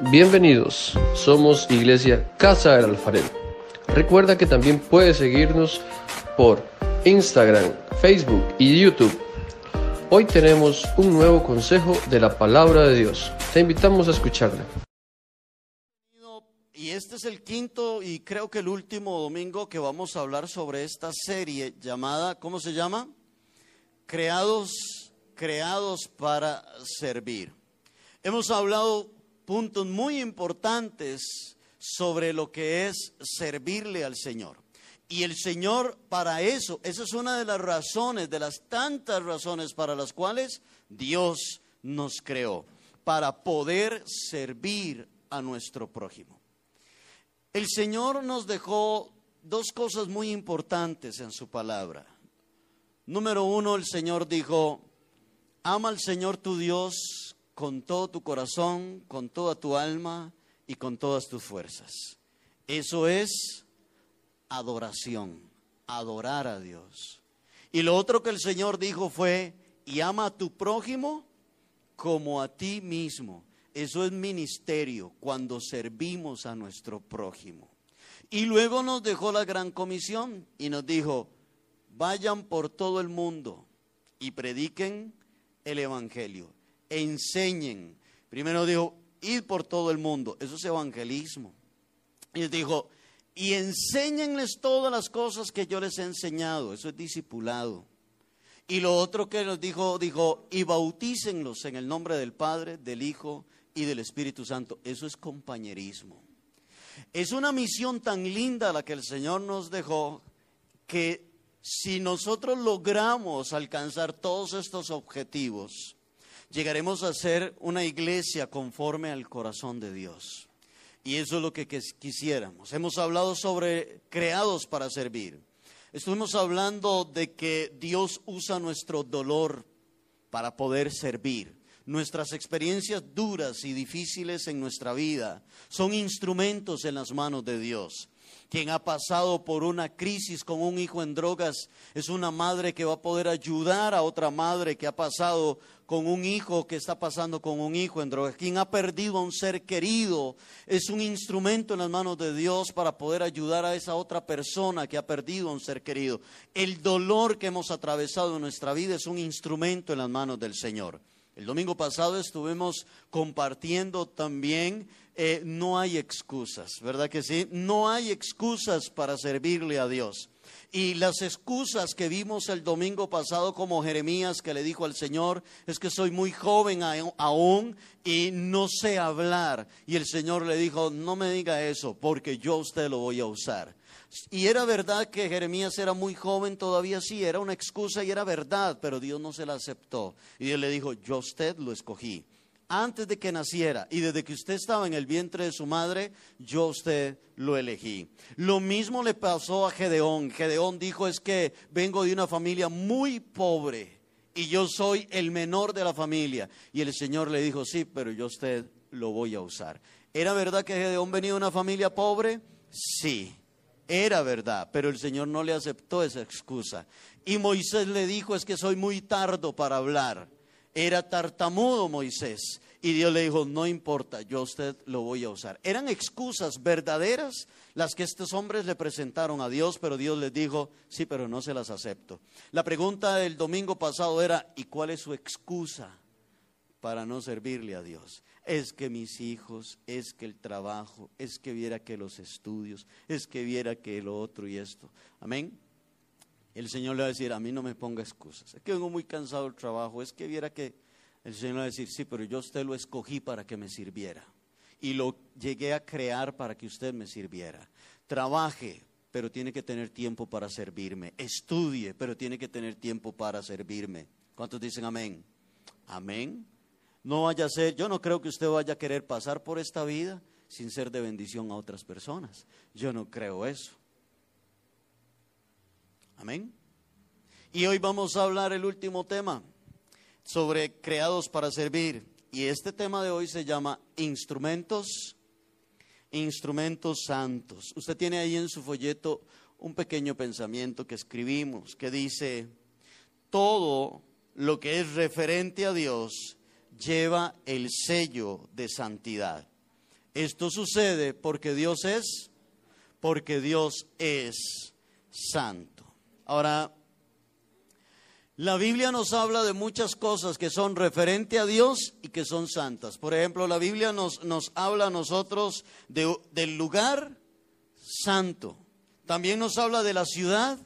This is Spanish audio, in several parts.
Bienvenidos, somos Iglesia Casa del Alfarero. Recuerda que también puedes seguirnos por Instagram, Facebook y YouTube. Hoy tenemos un nuevo consejo de la palabra de Dios. Te invitamos a escucharla. Y este es el quinto y creo que el último domingo que vamos a hablar sobre esta serie llamada, ¿cómo se llama? Creados, creados para servir. Hemos hablado puntos muy importantes sobre lo que es servirle al Señor. Y el Señor para eso, esa es una de las razones, de las tantas razones para las cuales Dios nos creó, para poder servir a nuestro prójimo. El Señor nos dejó dos cosas muy importantes en su palabra. Número uno, el Señor dijo, ama al Señor tu Dios con todo tu corazón, con toda tu alma y con todas tus fuerzas. Eso es adoración, adorar a Dios. Y lo otro que el Señor dijo fue, y ama a tu prójimo como a ti mismo. Eso es ministerio cuando servimos a nuestro prójimo. Y luego nos dejó la gran comisión y nos dijo, vayan por todo el mundo y prediquen el Evangelio, enseñen. Primero dijo, id por todo el mundo, eso es evangelismo. Y dijo, y enséñenles todas las cosas que yo les he enseñado, eso es discipulado. Y lo otro que nos dijo, dijo, y bautícenlos en el nombre del Padre, del Hijo y del Espíritu Santo. Eso es compañerismo. Es una misión tan linda la que el Señor nos dejó que si nosotros logramos alcanzar todos estos objetivos, llegaremos a ser una iglesia conforme al corazón de Dios. Y eso es lo que quisiéramos. Hemos hablado sobre creados para servir. Estuvimos hablando de que Dios usa nuestro dolor para poder servir. Nuestras experiencias duras y difíciles en nuestra vida son instrumentos en las manos de Dios. Quien ha pasado por una crisis con un hijo en drogas es una madre que va a poder ayudar a otra madre que ha pasado con un hijo que está pasando con un hijo en drogas. Quien ha perdido a un ser querido es un instrumento en las manos de Dios para poder ayudar a esa otra persona que ha perdido a un ser querido. El dolor que hemos atravesado en nuestra vida es un instrumento en las manos del Señor. El domingo pasado estuvimos compartiendo también, eh, no hay excusas, ¿verdad que sí? No hay excusas para servirle a Dios. Y las excusas que vimos el domingo pasado como Jeremías que le dijo al Señor es que soy muy joven aún y no sé hablar. Y el Señor le dijo, no me diga eso porque yo usted lo voy a usar. Y era verdad que Jeremías era muy joven, todavía sí, era una excusa y era verdad, pero Dios no se la aceptó. Y Dios le dijo, yo usted lo escogí. Antes de que naciera y desde que usted estaba en el vientre de su madre, yo usted lo elegí. Lo mismo le pasó a Gedeón. Gedeón dijo es que vengo de una familia muy pobre y yo soy el menor de la familia. Y el Señor le dijo, sí, pero yo usted lo voy a usar. ¿Era verdad que Gedeón venía de una familia pobre? Sí. Era verdad, pero el Señor no le aceptó esa excusa. Y Moisés le dijo, es que soy muy tardo para hablar. Era tartamudo Moisés. Y Dios le dijo, no importa, yo a usted lo voy a usar. Eran excusas verdaderas las que estos hombres le presentaron a Dios, pero Dios les dijo, sí, pero no se las acepto. La pregunta del domingo pasado era, ¿y cuál es su excusa para no servirle a Dios? Es que mis hijos, es que el trabajo, es que viera que los estudios, es que viera que lo otro y esto. Amén. El Señor le va a decir, a mí no me ponga excusas. Es que vengo muy cansado del trabajo, es que viera que el Señor le va a decir, sí, pero yo usted lo escogí para que me sirviera. Y lo llegué a crear para que usted me sirviera. Trabaje, pero tiene que tener tiempo para servirme. Estudie, pero tiene que tener tiempo para servirme. ¿Cuántos dicen amén? Amén. No vaya a ser, yo no creo que usted vaya a querer pasar por esta vida sin ser de bendición a otras personas. Yo no creo eso. Amén. Y hoy vamos a hablar el último tema sobre creados para servir. Y este tema de hoy se llama instrumentos, instrumentos santos. Usted tiene ahí en su folleto un pequeño pensamiento que escribimos que dice, todo lo que es referente a Dios lleva el sello de santidad. Esto sucede porque Dios es, porque Dios es santo. Ahora, la Biblia nos habla de muchas cosas que son referente a Dios y que son santas. Por ejemplo, la Biblia nos, nos habla a nosotros del lugar santo. También nos habla de la ciudad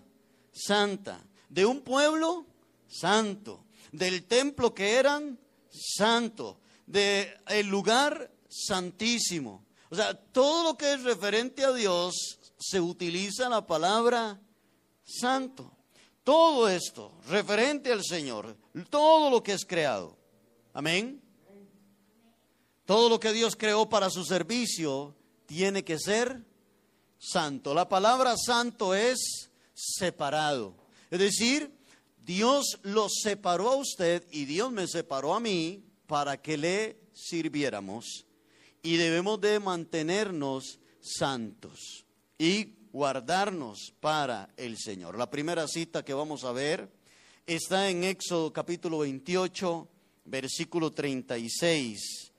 santa, de un pueblo santo, del templo que eran santo, del el lugar santísimo. O sea, todo lo que es referente a Dios se utiliza la palabra santo. Todo esto referente al Señor, todo lo que es creado. Amén. Todo lo que Dios creó para su servicio tiene que ser santo. La palabra santo es separado. Es decir, Dios lo separó a usted y Dios me separó a mí para que le sirviéramos. Y debemos de mantenernos santos. Y guardarnos para el Señor. La primera cita que vamos a ver está en Éxodo capítulo 28, versículo 36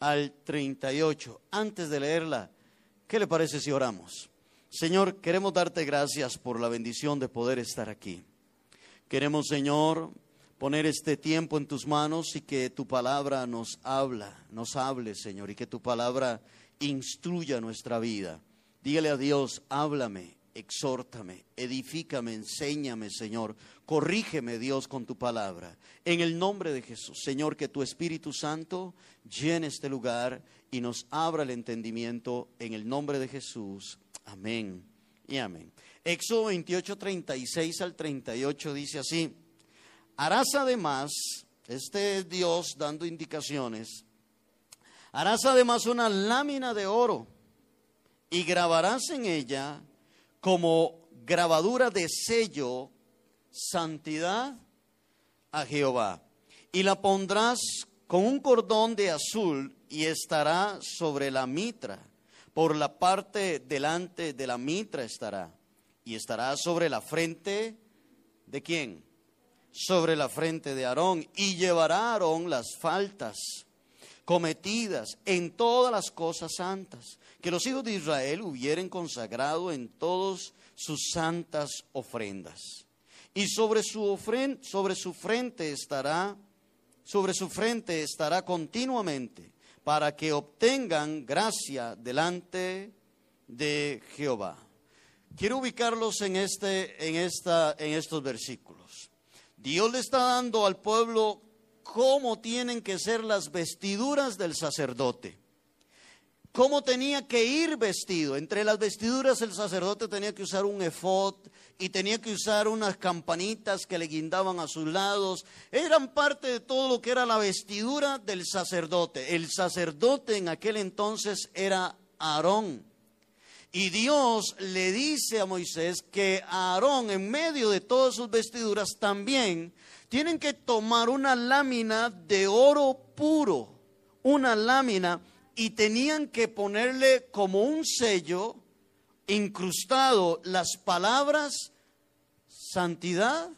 al 38. Antes de leerla, ¿qué le parece si oramos? Señor, queremos darte gracias por la bendición de poder estar aquí. Queremos, Señor, poner este tiempo en tus manos y que tu palabra nos habla, nos hable, Señor, y que tu palabra instruya nuestra vida. Dígale a Dios, háblame, exhórtame, edifícame, enséñame, Señor. Corrígeme, Dios, con tu palabra. En el nombre de Jesús, Señor, que tu Espíritu Santo llene este lugar y nos abra el entendimiento en el nombre de Jesús. Amén y amén. Éxodo 28, 36 al 38 dice así, harás además, este es Dios dando indicaciones, harás además una lámina de oro y grabarás en ella como grabadura de sello santidad a Jehová. Y la pondrás con un cordón de azul y estará sobre la mitra. Por la parte delante de la mitra estará. Y estará sobre la frente de quién? Sobre la frente de Aarón. Y llevará a Aarón las faltas cometidas en todas las cosas santas que los hijos de Israel hubieren consagrado en todas sus santas ofrendas. Y sobre su, sobre su frente estará, sobre su frente estará continuamente, para que obtengan gracia delante de Jehová. Quiero ubicarlos en, este, en, esta, en estos versículos. Dios le está dando al pueblo cómo tienen que ser las vestiduras del sacerdote cómo tenía que ir vestido. Entre las vestiduras el sacerdote tenía que usar un efod y tenía que usar unas campanitas que le guindaban a sus lados. Eran parte de todo lo que era la vestidura del sacerdote. El sacerdote en aquel entonces era Aarón. Y Dios le dice a Moisés que Aarón, en medio de todas sus vestiduras, también tienen que tomar una lámina de oro puro, una lámina y tenían que ponerle como un sello incrustado las palabras santidad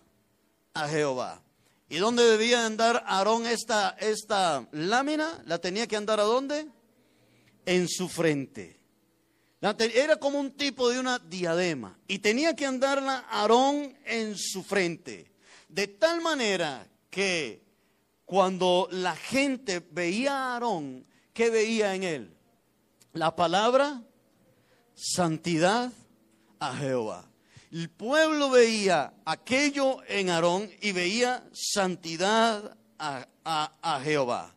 a Jehová. ¿Y dónde debía andar Aarón esta, esta lámina? ¿La tenía que andar a dónde? En su frente. Era como un tipo de una diadema. Y tenía que andarla Aarón en su frente. De tal manera que cuando la gente veía a Aarón, ¿qué veía en él? La palabra santidad a Jehová. El pueblo veía aquello en Aarón y veía santidad a, a, Jehová.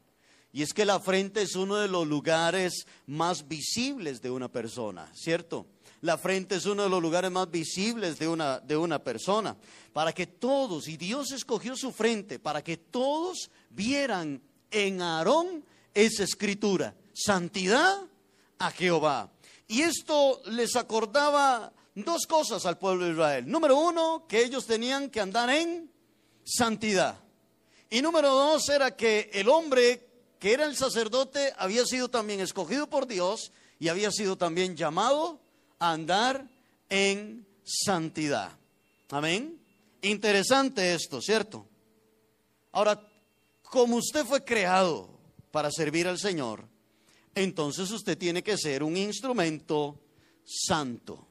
Y es que la frente es uno de los lugares más visibles de una persona, ¿cierto? La frente es uno de los lugares más visibles de una, de una persona. Para que todos, y Dios escogió su frente, para que todos vieran en Aarón esa escritura, santidad a Jehová. Y esto les acordaba dos cosas al pueblo de Israel. Número uno, que ellos tenían que andar en santidad. Y número dos era que el hombre que era el sacerdote había sido también escogido por Dios y había sido también llamado a andar en santidad. Amén. Interesante esto, ¿cierto? Ahora, como usted fue creado para servir al Señor, entonces usted tiene que ser un instrumento santo,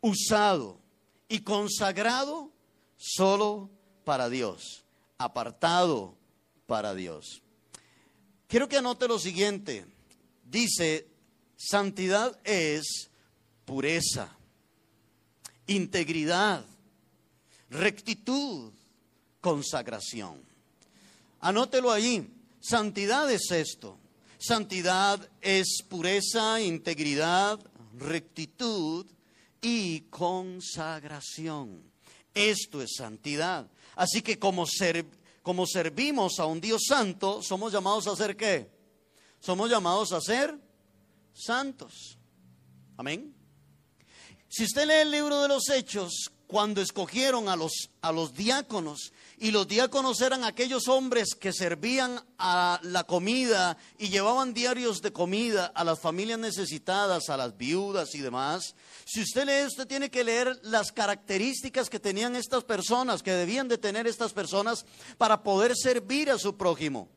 usado y consagrado solo para Dios, apartado para Dios. Quiero que anote lo siguiente. Dice, santidad es pureza, integridad, rectitud, consagración. Anótelo allí. Santidad es esto. Santidad es pureza, integridad, rectitud y consagración. Esto es santidad. Así que como, como servimos a un Dios santo, somos llamados a ser qué? Somos llamados a ser santos. Amén. Si usted lee el libro de los Hechos, cuando escogieron a los, a los diáconos, y los diáconos eran aquellos hombres que servían a la comida y llevaban diarios de comida a las familias necesitadas, a las viudas y demás. Si usted lee, usted tiene que leer las características que tenían estas personas, que debían de tener estas personas para poder servir a su prójimo.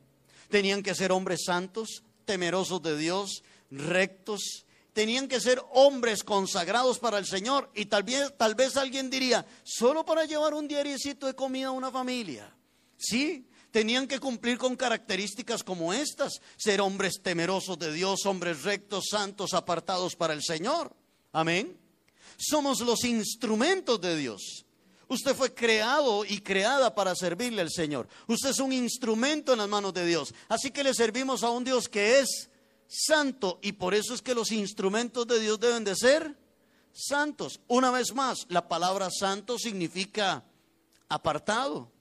Tenían que ser hombres santos, temerosos de Dios, rectos, tenían que ser hombres consagrados para el Señor. Y tal vez, tal vez alguien diría, solo para llevar un diariecito de comida a una familia. Sí, tenían que cumplir con características como estas, ser hombres temerosos de Dios, hombres rectos, santos, apartados para el Señor. Amén. Somos los instrumentos de Dios. Usted fue creado y creada para servirle al Señor. Usted es un instrumento en las manos de Dios. Así que le servimos a un Dios que es santo y por eso es que los instrumentos de Dios deben de ser santos. Una vez más, la palabra santo significa apartado.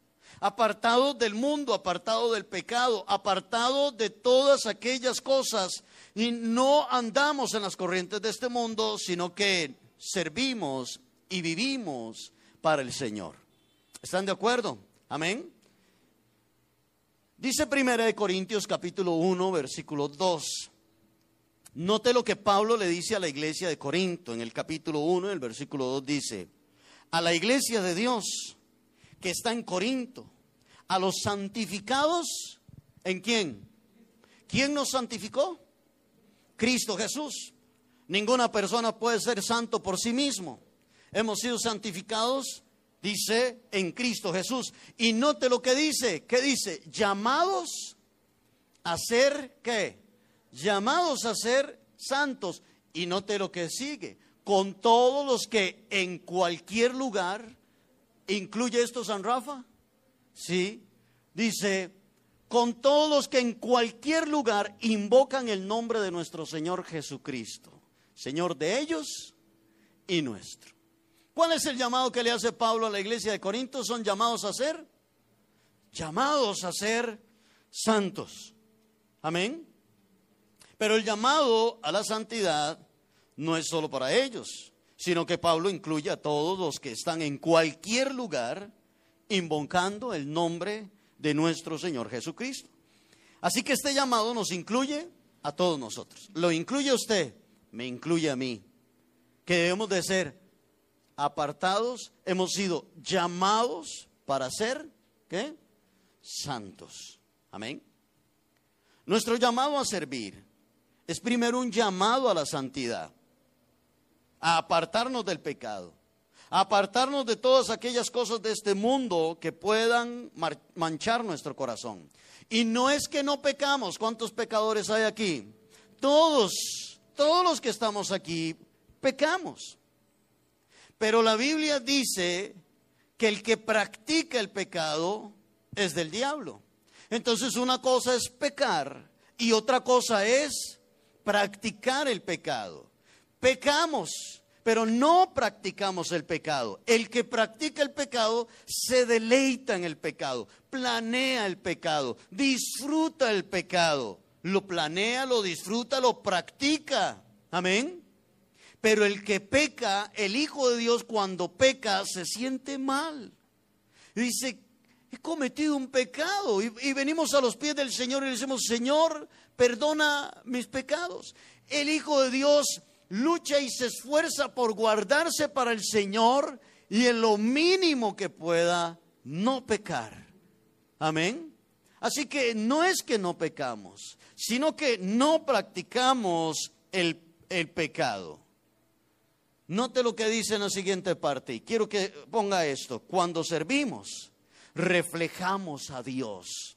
Apartado del mundo, apartado del pecado, apartado de todas aquellas cosas. Y no andamos en las corrientes de este mundo, sino que servimos y vivimos para el Señor. ¿Están de acuerdo? Amén. Dice Primera de Corintios capítulo 1, versículo 2. Note lo que Pablo le dice a la iglesia de Corinto en el capítulo 1, el versículo 2 dice, a la iglesia de Dios que está en Corinto, a los santificados, ¿en quién? ¿Quién nos santificó? Cristo Jesús. Ninguna persona puede ser santo por sí mismo. Hemos sido santificados, dice, en Cristo Jesús. Y note lo que dice, ¿qué dice? Llamados a ser, ¿qué? Llamados a ser santos. Y note lo que sigue, con todos los que en cualquier lugar, ¿incluye esto San Rafa? Sí, dice, con todos los que en cualquier lugar invocan el nombre de nuestro Señor Jesucristo, Señor de ellos y nuestro. ¿Cuál es el llamado que le hace Pablo a la iglesia de Corinto? Son llamados a ser, llamados a ser santos. Amén. Pero el llamado a la santidad no es solo para ellos, sino que Pablo incluye a todos los que están en cualquier lugar invocando el nombre de nuestro Señor Jesucristo. Así que este llamado nos incluye a todos nosotros. Lo incluye usted, me incluye a mí, que debemos de ser apartados, hemos sido llamados para ser, ¿qué? Santos. Amén. Nuestro llamado a servir es primero un llamado a la santidad, a apartarnos del pecado, a apartarnos de todas aquellas cosas de este mundo que puedan manchar nuestro corazón. Y no es que no pecamos, ¿cuántos pecadores hay aquí? Todos, todos los que estamos aquí pecamos. Pero la Biblia dice que el que practica el pecado es del diablo. Entonces una cosa es pecar y otra cosa es practicar el pecado. Pecamos, pero no practicamos el pecado. El que practica el pecado se deleita en el pecado, planea el pecado, disfruta el pecado. Lo planea, lo disfruta, lo practica. Amén. Pero el que peca, el Hijo de Dios cuando peca se siente mal. dice, he cometido un pecado. Y, venimos a los pies del Señor y le decimos, Señor, perdona mis pecados. El Hijo de Dios lucha y se esfuerza por guardarse para el Señor y en lo mínimo que pueda no pecar. Amén. Así que no es que no pecamos, sino que no practicamos el, el pecado. Note lo que dice en la siguiente parte, y quiero que ponga esto. Cuando servimos, reflejamos a Dios.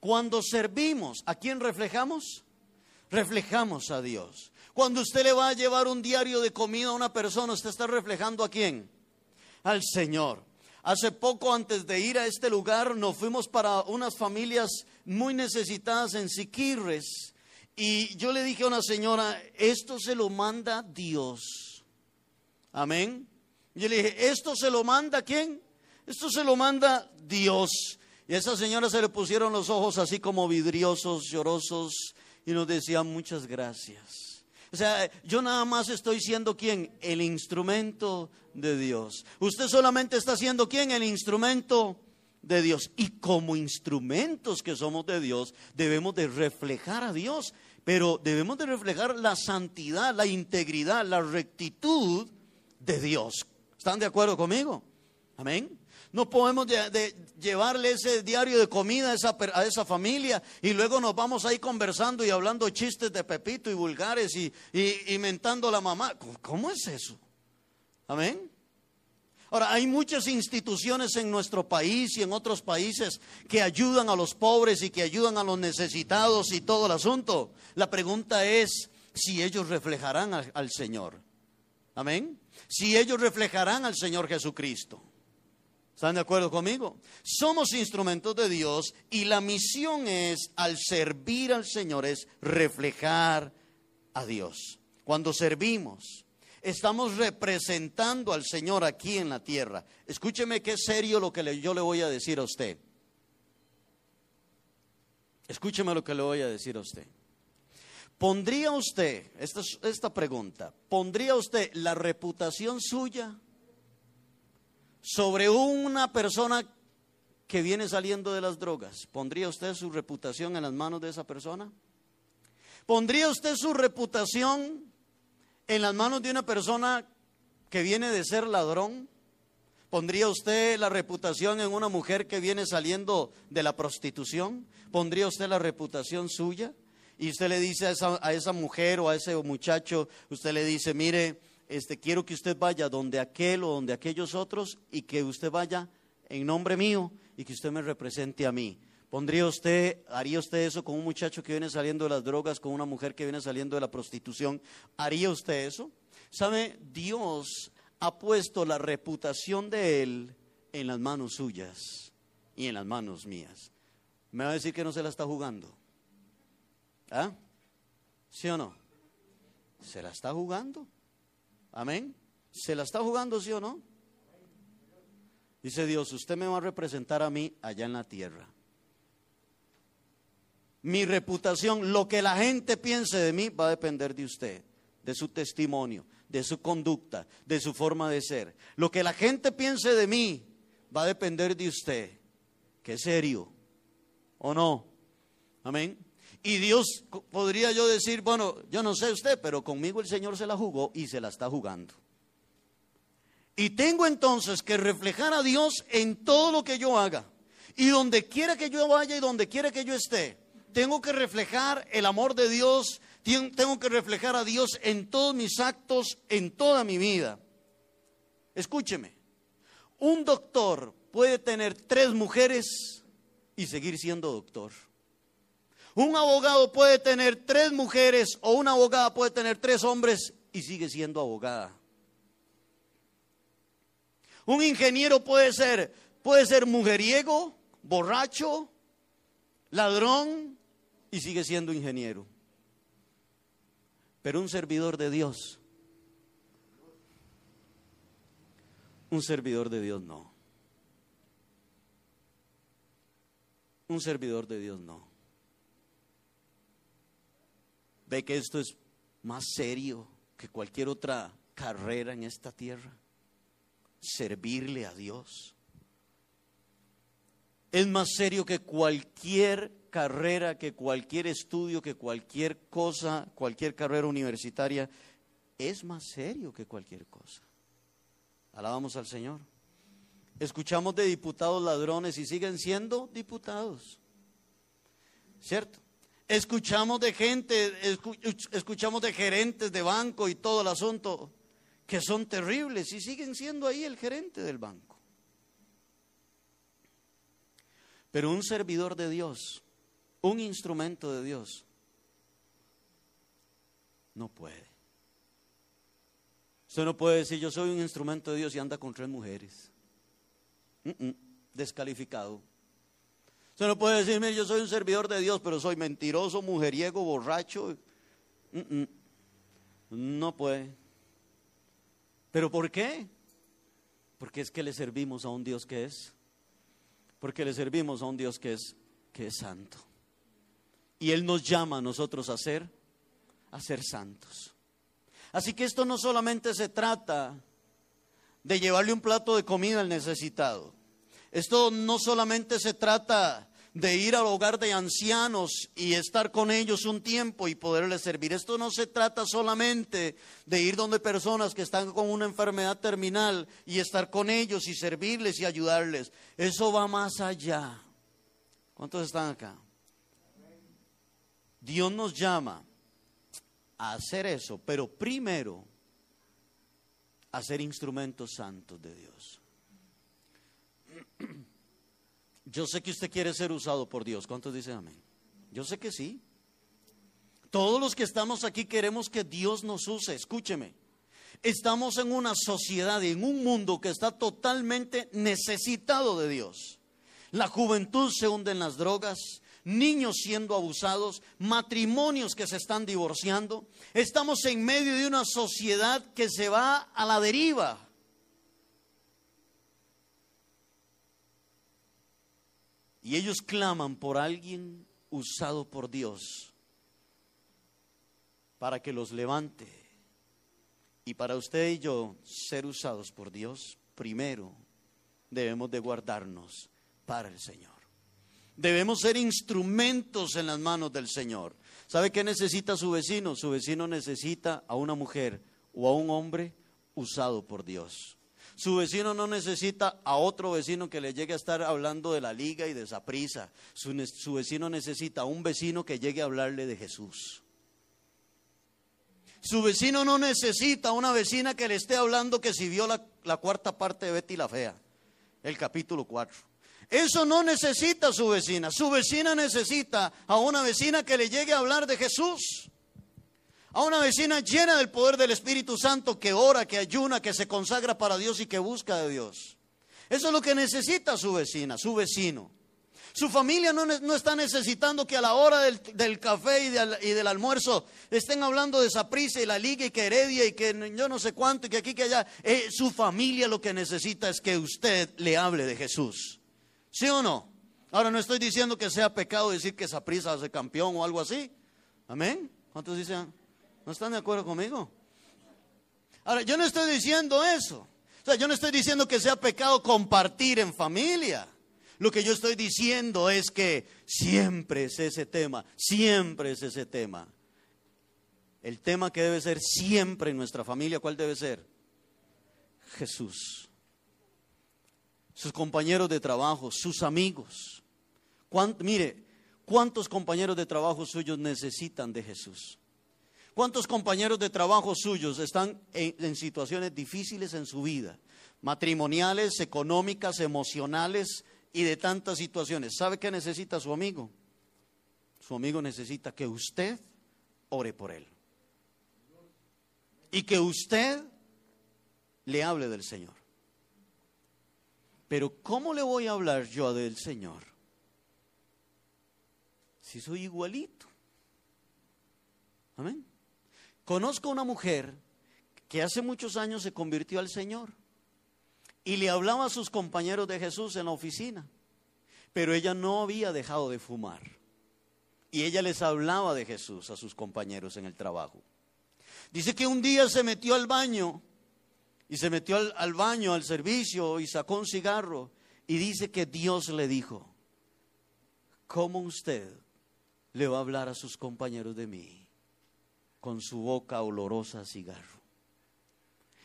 Cuando servimos, ¿a quién reflejamos? Reflejamos a Dios. Cuando usted le va a llevar un diario de comida a una persona, usted está reflejando a quién? Al Señor. Hace poco antes de ir a este lugar nos fuimos para unas familias muy necesitadas en Siquirres y yo le dije a una señora, esto se lo manda Dios. Amén. Yo le dije, ¿esto se lo manda quién? Esto se lo manda Dios. Y a esa señora se le pusieron los ojos así como vidriosos, llorosos, y nos decía muchas gracias. O sea, yo nada más estoy siendo quién? El instrumento de Dios. Usted solamente está siendo quién? El instrumento de Dios. Y como instrumentos que somos de Dios, debemos de reflejar a Dios, pero debemos de reflejar la santidad, la integridad, la rectitud de Dios. ¿Están de acuerdo conmigo? Amén. No podemos llevarle ese diario de comida a esa, a esa, familia y luego nos vamos ahí conversando y hablando chistes de Pepito y vulgares y, y, mentando a la mamá. ¿Cómo es eso? Amén. Ahora, hay muchas instituciones en nuestro país y en otros países que ayudan a los pobres y que ayudan a los necesitados y todo el asunto. La pregunta es si ellos reflejarán al Señor. Amén. Si ellos reflejarán al Señor Jesucristo. ¿Están de acuerdo conmigo? Somos instrumentos de Dios y la misión es, al servir al Señor, es reflejar a Dios. Cuando servimos, estamos representando al Señor aquí en la tierra. Escúcheme qué serio lo que yo le voy a decir a usted. Escúcheme lo que le voy a decir a usted. ¿Pondría usted, esta, esta pregunta, ¿pondría usted la reputación suya sobre una persona que viene saliendo de las drogas, ¿pondría usted su reputación en las manos de esa persona? ¿Pondría usted su reputación en las manos de una persona que viene de ser ladrón? ¿Pondría usted la reputación en una mujer que viene saliendo de la prostitución? ¿Pondría usted la reputación suya? Y usted le dice a esa, a esa mujer o a ese muchacho, usted le dice, mire, este, quiero que usted vaya donde aquel o donde aquellos otros y que usted vaya en nombre mío y que usted me represente a mí. ¿Pondría usted, haría usted eso con un muchacho que viene saliendo de las drogas, con una mujer que viene saliendo de la prostitución? ¿Haría usted eso? ¿Sabe? Dios ha puesto la reputación de él en las manos suyas y en las manos mías. ¿Me va a decir que no se la está jugando? ¿Ah? ¿Sí o no? Se la está jugando. Amén. ¿Se la está jugando, sí o no? Dice Dios, usted me va a representar a mí allá en la tierra. Mi reputación, lo que la gente piense de mí va a depender de usted, de su testimonio, de su conducta, de su forma de ser. Lo que la gente piense de mí va a depender de usted. Qué serio, ¿o no? Amén. Y Dios podría yo decir, bueno, yo no sé usted, pero conmigo el Señor se la jugó y se la está jugando. Y tengo entonces que reflejar a Dios en todo lo que yo haga. Y donde quiera que yo vaya y donde quiera que yo esté, tengo que reflejar el amor de Dios, tengo que reflejar a Dios en todos mis actos, en toda mi vida. Escúcheme, un doctor puede tener tres mujeres y seguir siendo doctor. Un abogado puede tener tres mujeres o una abogada puede tener tres hombres y sigue siendo abogada. Un ingeniero puede ser, puede ser mujeriego, borracho, ladrón y sigue siendo ingeniero. Pero un servidor de Dios, un servidor de Dios no. Un servidor de Dios no. ¿Ve que esto es más serio que cualquier otra carrera en esta tierra? Servirle a Dios. Es más serio que cualquier carrera, que cualquier estudio, que cualquier cosa, cualquier carrera universitaria. Es más serio que cualquier cosa. Alabamos al Señor. Escuchamos de diputados ladrones y siguen siendo diputados. ¿Cierto? Escuchamos de gente, escuchamos de gerentes de banco y todo el asunto que son terribles y siguen siendo ahí el gerente del banco. Pero un servidor de Dios, un instrumento de Dios, no puede. Usted no puede decir, yo soy un instrumento de Dios y anda con tres mujeres. descalificado. Usted no puede decir, yo soy un servidor de Dios, pero soy mentiroso, mujeriego, borracho. no puede. ¿Pero por qué? Porque es que le servimos a un Dios que es. Porque le servimos a un Dios que es, que es santo. Y Él nos llama a nosotros a ser, a ser santos. Así que esto no solamente se trata de llevarle un plato de comida al necesitado. Esto no solamente se trata de ir al hogar de ancianos y estar con ellos un tiempo y poderles servir. Esto no se trata solamente de ir donde personas que están con una enfermedad terminal y estar con ellos y servirles y ayudarles. Eso va más allá. ¿Cuántos están acá? Dios nos llama a hacer eso, pero primero a ser instrumentos santos de Dios. Yo sé que usted quiere ser usado por Dios. ¿Cuántos dicen amén? Yo sé que sí. Todos los que estamos aquí queremos que Dios nos use. Escúcheme. Estamos en una sociedad y en un mundo que está totalmente necesitado de Dios. La juventud se hunde en las drogas, niños siendo abusados, matrimonios que se están divorciando. Estamos en medio de una sociedad que se va a la deriva. Y ellos claman por alguien usado por Dios para que los levante. Y para usted y yo ser usados por Dios, primero debemos de guardarnos para el Señor. Debemos ser instrumentos en las manos del Señor. ¿Sabe qué necesita su vecino? Su vecino necesita a una mujer o a un hombre usado por Dios. Su vecino no necesita a otro vecino que le llegue a estar hablando de la liga y de esa prisa. Su, vecino necesita a un vecino que llegue a hablarle de Jesús. Su vecino no necesita a una vecina que le esté hablando que si vio la, cuarta parte de Betty la Fea, el capítulo 4. Eso no necesita su vecina. Su vecina necesita a una vecina que le llegue a hablar de Jesús a una vecina llena del poder del Espíritu Santo que ora, que ayuna, que se consagra para Dios y que busca de Dios. Eso es lo que necesita su vecina, su vecino. Su familia no, está necesitando que a la hora del, café y, del almuerzo estén hablando de prisa y la liga y que heredia y que yo no sé cuánto y que aquí que allá. Eh, su familia lo que necesita es que usted le hable de Jesús. ¿Sí o no? Ahora no estoy diciendo que sea pecado decir que prisa hace campeón o algo así. Amén. ¿Cuántos dicen? ¿No están de acuerdo conmigo? Ahora, yo no estoy diciendo eso. O sea, yo no estoy diciendo que sea pecado compartir en familia. Lo que yo estoy diciendo es que siempre es ese tema, siempre es ese tema. El tema que debe ser siempre en nuestra familia, ¿cuál debe ser? Jesús. Sus compañeros de trabajo, sus amigos. mire, ¿cuántos compañeros de trabajo suyos necesitan de Jesús? ¿Cuántos compañeros de trabajo suyos están en, situaciones difíciles en su vida? Matrimoniales, económicas, emocionales y de tantas situaciones. ¿Sabe qué necesita su amigo? Su amigo necesita que usted ore por él. Y que usted le hable del Señor. Pero ¿cómo le voy a hablar yo del Señor? Si soy igualito. Amén. Conozco una mujer que hace muchos años se convirtió al Señor y le hablaba a sus compañeros de Jesús en la oficina, pero ella no había dejado de fumar. Y ella les hablaba de Jesús a sus compañeros en el trabajo. Dice que un día se metió al baño y se metió al, al baño, al servicio y sacó un cigarro y dice que Dios le dijo, ¿cómo usted le va a hablar a sus compañeros de mí? Con su boca olorosa a cigarro.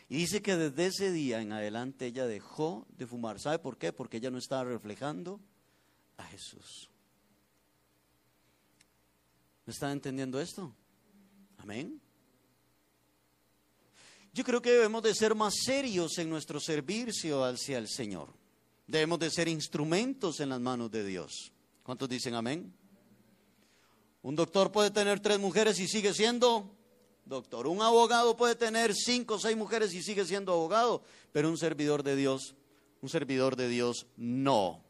Y dice que desde ese día en adelante ella dejó de fumar. ¿Sabe por qué? Porque ella no estaba reflejando a Jesús. ¿Me están entendiendo esto? Amén. Yo creo que debemos de ser más serios en nuestro servicio hacia el Señor. Debemos de ser instrumentos en las manos de Dios. ¿Cuántos dicen amén? Un doctor puede tener tres mujeres y sigue siendo doctor. Un abogado puede tener cinco o seis mujeres y sigue siendo abogado, pero un servidor de Dios, un servidor de Dios no.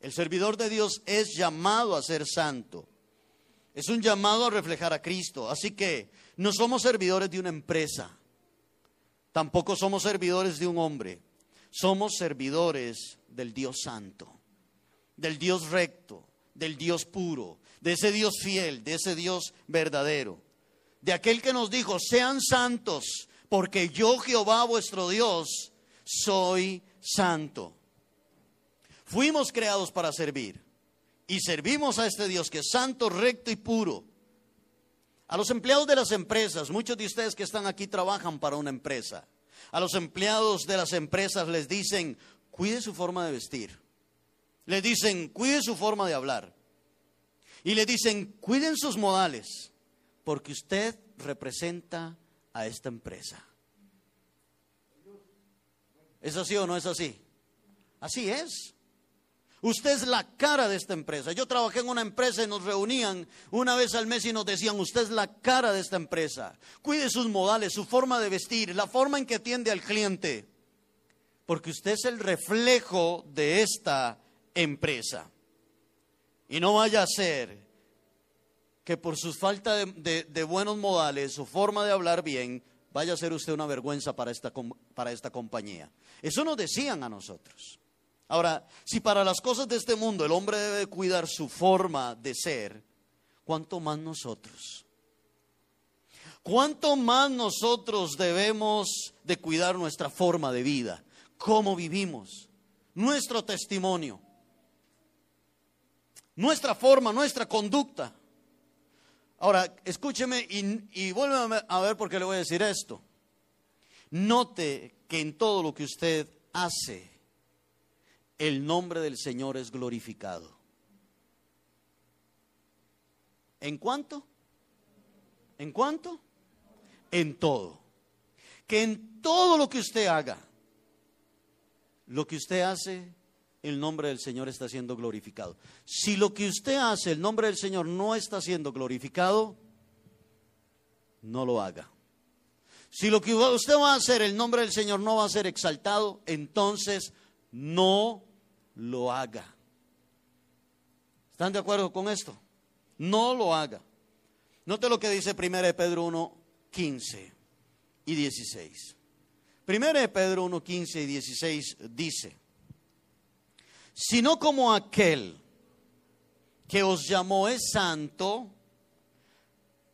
El servidor de Dios es llamado a ser santo. Es un llamado a reflejar a Cristo. Así que no somos servidores de una empresa. Tampoco somos servidores de un hombre. Somos servidores del Dios santo, del Dios recto, del Dios puro, de ese Dios fiel, de ese Dios verdadero de aquel que nos dijo, sean santos, porque yo Jehová vuestro Dios soy santo. Fuimos creados para servir y servimos a este Dios que es santo, recto y puro. A los empleados de las empresas, muchos de ustedes que están aquí trabajan para una empresa. A los empleados de las empresas les dicen, cuide su forma de vestir. Les dicen, cuide su forma de hablar. Y le dicen, cuiden sus modales porque usted representa a esta empresa. ¿Es así o no es así? Así es. Usted es la cara de esta empresa. Yo trabajé en una empresa y nos reunían una vez al mes y nos decían, usted es la cara de esta empresa. Cuide sus modales, su forma de vestir, la forma en que atiende al cliente. Porque usted es el reflejo de esta empresa. Y no vaya a ser que por su falta de, buenos modales, su forma de hablar bien, vaya a ser usted una vergüenza para esta, para esta compañía. Eso nos decían a nosotros. Ahora, si para las cosas de este mundo el hombre debe cuidar su forma de ser, ¿cuánto más nosotros? ¿Cuánto más nosotros debemos de cuidar nuestra forma de vida? ¿Cómo vivimos? Nuestro testimonio. Nuestra forma, nuestra conducta. Ahora, escúcheme y, y vuélveme a ver por qué le voy a decir esto. Note que en todo lo que usted hace, el nombre del Señor es glorificado. ¿En cuánto? ¿En cuánto? En todo. Que en todo lo que usted haga, lo que usted hace el nombre del Señor está siendo glorificado. Si lo que usted hace, el nombre del Señor no está siendo glorificado, no lo haga. Si lo que usted va a hacer, el nombre del Señor no va a ser exaltado, entonces no lo haga. ¿Están de acuerdo con esto? No lo haga. Note lo que dice 1 Pedro 1, 15 y 16. 1 Pedro 1, 15 y 16 dice, sino como aquel que os llamó es santo,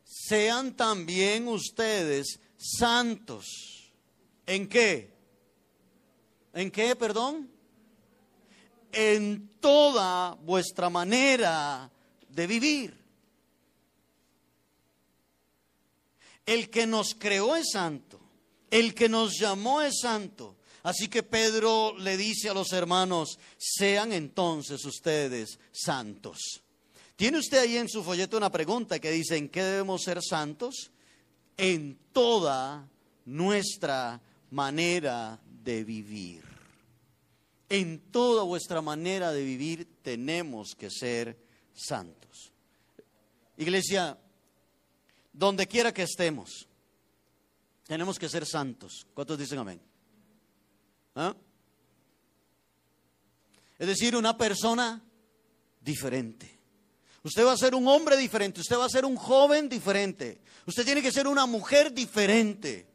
sean también ustedes santos. ¿En qué? ¿En qué, perdón? En toda vuestra manera de vivir. El que nos creó es santo. El que nos llamó es santo. Así que Pedro le dice a los hermanos, sean entonces ustedes santos. Tiene usted ahí en su folleto una pregunta que dice, ¿en qué debemos ser santos? En toda nuestra manera de vivir. En toda vuestra manera de vivir tenemos que ser santos. Iglesia, donde quiera que estemos, tenemos que ser santos. ¿Cuántos dicen amén? ¿Ah? Es decir, una persona diferente. Usted va a ser un hombre diferente, usted va a ser un joven diferente, usted tiene que ser una mujer diferente.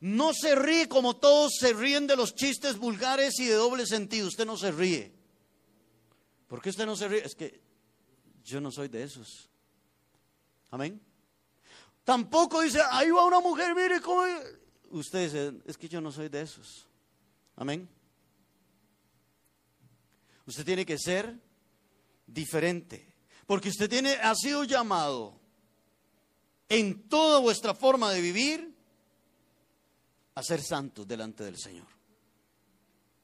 No se ríe como todos se ríen de los chistes vulgares y de doble sentido, usted no se ríe. ¿Por qué usted no se ríe? Es que yo no soy de esos. Amén. Tampoco dice, ahí va una mujer, mire cómo... Usted dice, es que yo no soy de esos. Amén. Usted tiene que ser diferente, porque usted tiene, ha sido llamado en toda vuestra forma de vivir a ser santos delante del Señor.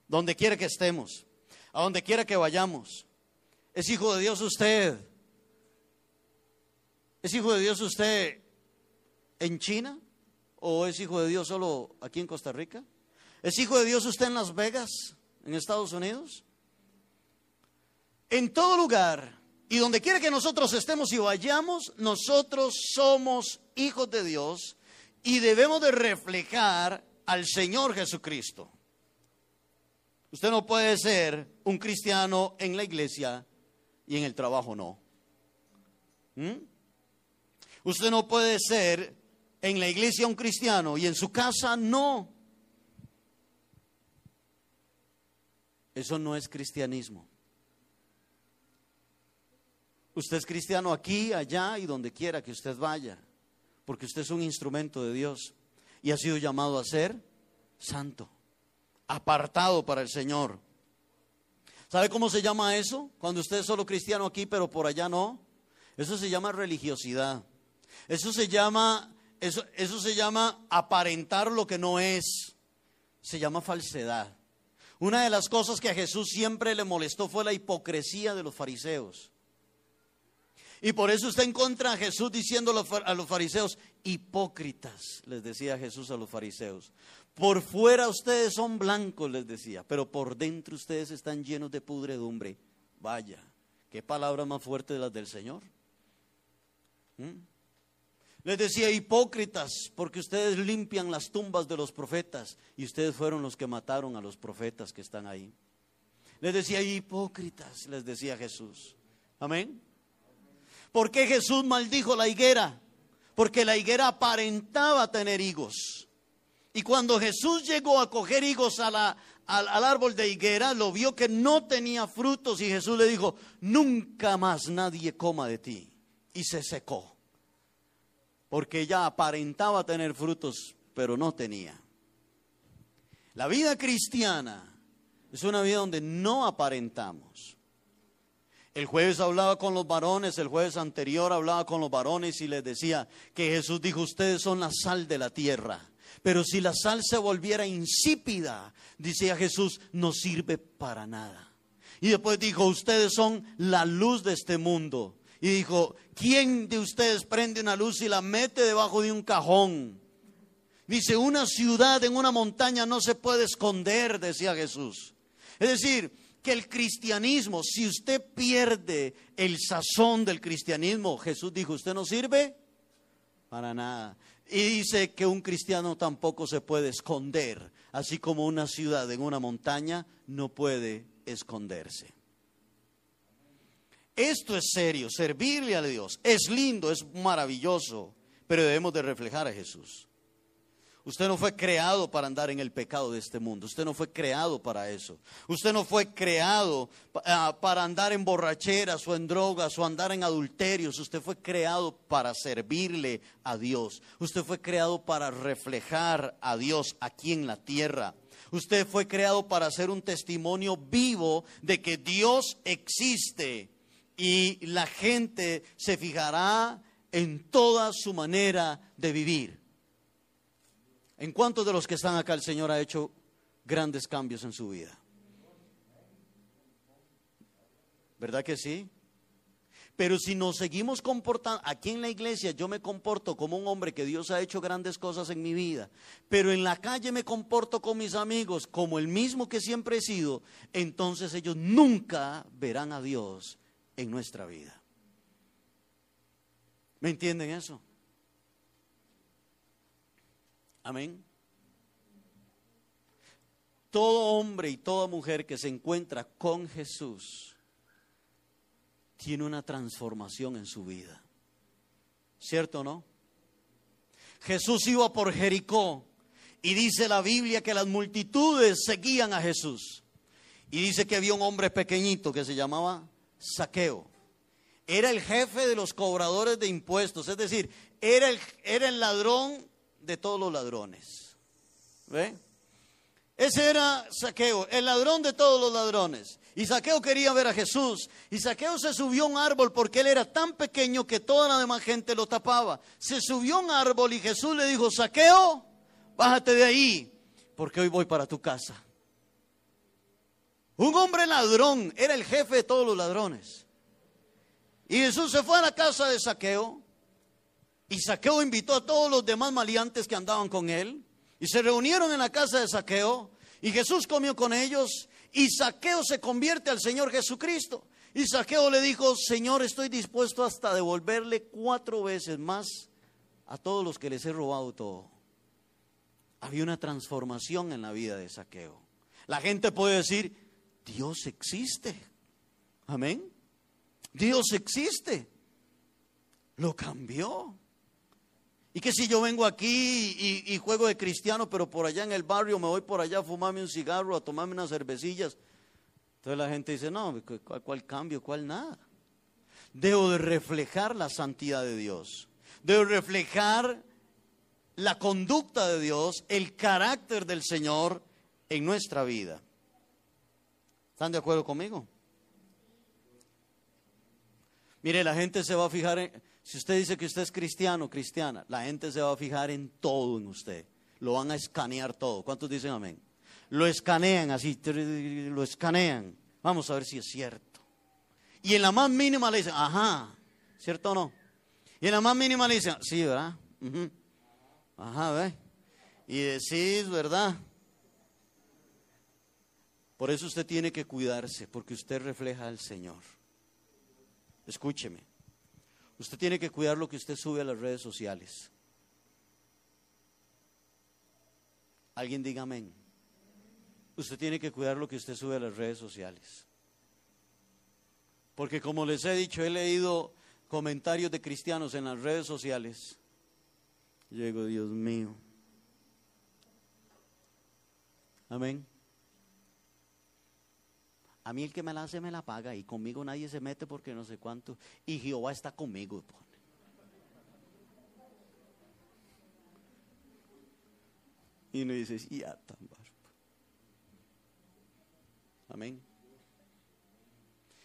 Donde quiera que estemos, a donde quiera que vayamos. ¿Es hijo de Dios usted? ¿Es hijo de Dios usted en China? ¿O es hijo de Dios solo aquí en Costa Rica? ¿Es hijo de Dios usted en Las Vegas, en Estados Unidos? En todo lugar y donde quiera que nosotros estemos y vayamos, nosotros somos hijos de Dios y debemos de reflejar al Señor Jesucristo. Usted no puede ser un cristiano en la iglesia y en el trabajo no. ¿Mm? Usted no puede ser en la iglesia un cristiano y en su casa no. Eso no es cristianismo. Usted es cristiano aquí, allá y donde quiera que usted vaya, porque usted es un instrumento de Dios y ha sido llamado a ser santo, apartado para el Señor. ¿Sabe cómo se llama eso? Cuando usted es solo cristiano aquí, pero por allá no. Eso se llama religiosidad. Eso se llama, eso, eso se llama aparentar lo que no es. Se llama falsedad. Una de las cosas que a Jesús siempre le molestó fue la hipocresía de los fariseos. Y por eso está en contra de Jesús diciendo a los fariseos, hipócritas, les decía Jesús a los fariseos. Por fuera ustedes son blancos, les decía, pero por dentro ustedes están llenos de pudredumbre. Vaya, qué palabra más fuerte de las del Señor. ¿Mm? Les decía hipócritas, porque ustedes limpian las tumbas de los profetas y ustedes fueron los que mataron a los profetas que están ahí. Les decía hipócritas, les decía Jesús. Amén. ¿Por qué Jesús maldijo la higuera? Porque la higuera aparentaba tener higos. Y cuando Jesús llegó a coger higos al, al árbol de higuera, lo vio que no tenía frutos y Jesús le dijo, nunca más nadie coma de ti. Y se secó. Porque ella aparentaba tener frutos, pero no tenía. La vida cristiana es una vida donde no aparentamos. El jueves hablaba con los varones, el jueves anterior hablaba con los varones y les decía que Jesús dijo, ustedes son la sal de la tierra. Pero si la sal se volviera insípida, decía Jesús, no sirve para nada. Y después dijo, ustedes son la luz de este mundo. Y dijo, ¿quién de ustedes prende una luz y la mete debajo de un cajón? Dice, una ciudad en una montaña no se puede esconder, decía Jesús. Es decir, que el cristianismo, si usted pierde el sazón del cristianismo, Jesús dijo, usted no sirve para nada. Y dice que un cristiano tampoco se puede esconder, así como una ciudad en una montaña no puede esconderse. Esto es serio, servirle a Dios es lindo, es maravilloso, pero debemos de reflejar a Jesús. Usted no fue creado para andar en el pecado de este mundo. Usted no fue creado para eso. Usted no fue creado ah, para andar en borracheras o en drogas o andar en adulterios. Usted fue creado para servirle a Dios. Usted fue creado para reflejar a Dios aquí en la tierra. Usted fue creado para ser un testimonio vivo de que Dios existe y la gente se fijará en toda su manera de vivir. ¿En cuántos de los que están acá el Señor ha hecho grandes cambios en su vida? ¿Verdad que sí? Pero si nos seguimos comportando, aquí en la iglesia yo me comporto como un hombre que Dios ha hecho grandes cosas en mi vida, pero en la calle me comporto con mis amigos como el mismo que siempre he sido, entonces ellos nunca verán a Dios en nuestra vida. ¿Me entienden eso? Amén. Todo hombre y toda mujer que se encuentra con Jesús tiene una transformación en su vida. ¿Cierto o no? Jesús iba por Jericó y dice la Biblia que las multitudes seguían a Jesús. Y dice que había un hombre pequeñito que se llamaba Saqueo. Era el jefe de los cobradores de impuestos, es decir, era el, era el ladrón de todos los ladrones. ¿Ve? Ese era Saqueo, el ladrón de todos los ladrones. Y Saqueo quería ver a Jesús. Y Saqueo se subió a un árbol porque él era tan pequeño que toda la demás gente lo tapaba. Se subió a un árbol y Jesús le dijo, Saqueo, bájate de ahí, porque hoy voy para tu casa. Un hombre ladrón, era el jefe de todos los ladrones. Y Jesús se fue a la casa de Saqueo. Y Saqueo invitó a todos los demás maleantes que andaban con él. Y se reunieron en la casa de Saqueo. Y Jesús comió con ellos. Y Saqueo se convierte al Señor Jesucristo. Y Saqueo le dijo, Señor, estoy dispuesto hasta devolverle cuatro veces más a todos los que les he robado todo. Había una transformación en la vida de Saqueo. La gente puede decir, Dios existe. Amén. Dios existe. Lo cambió. Y que si yo vengo aquí y, juego de cristiano, pero por allá en el barrio me voy por allá a fumarme un cigarro, a tomarme unas cervecillas. Entonces la gente dice, no, ¿cuál, cuál cambio? ¿Cuál nada? Debo de reflejar la santidad de Dios. Debo reflejar la conducta de Dios, el carácter del Señor en nuestra vida. ¿Están de acuerdo conmigo? Mire, la gente se va a fijar en, si usted dice que usted es cristiano, cristiana, la gente se va a fijar en todo en usted. Lo van a escanear todo. ¿Cuántos dicen amén? Lo escanean así, lo escanean. Vamos a ver si es cierto. Y en la más mínima le dicen, ajá, ¿cierto o no? Y en la más mínima le dicen, sí, ¿verdad? Ajá, ¿ve? Y decís, ¿verdad? Por eso usted tiene que cuidarse, porque usted refleja al Señor. Escúcheme. Usted tiene que cuidar lo que usted sube a las redes sociales. Alguien diga amén. Usted tiene que cuidar lo que usted sube a las redes sociales. Porque como les he dicho, he leído comentarios de cristianos en las redes sociales. Llego, Dios mío. Amén. A mí el que me la hace me la paga y conmigo nadie se mete porque no sé cuánto. Y Jehová está conmigo. Y uno dice, ya tan Amén.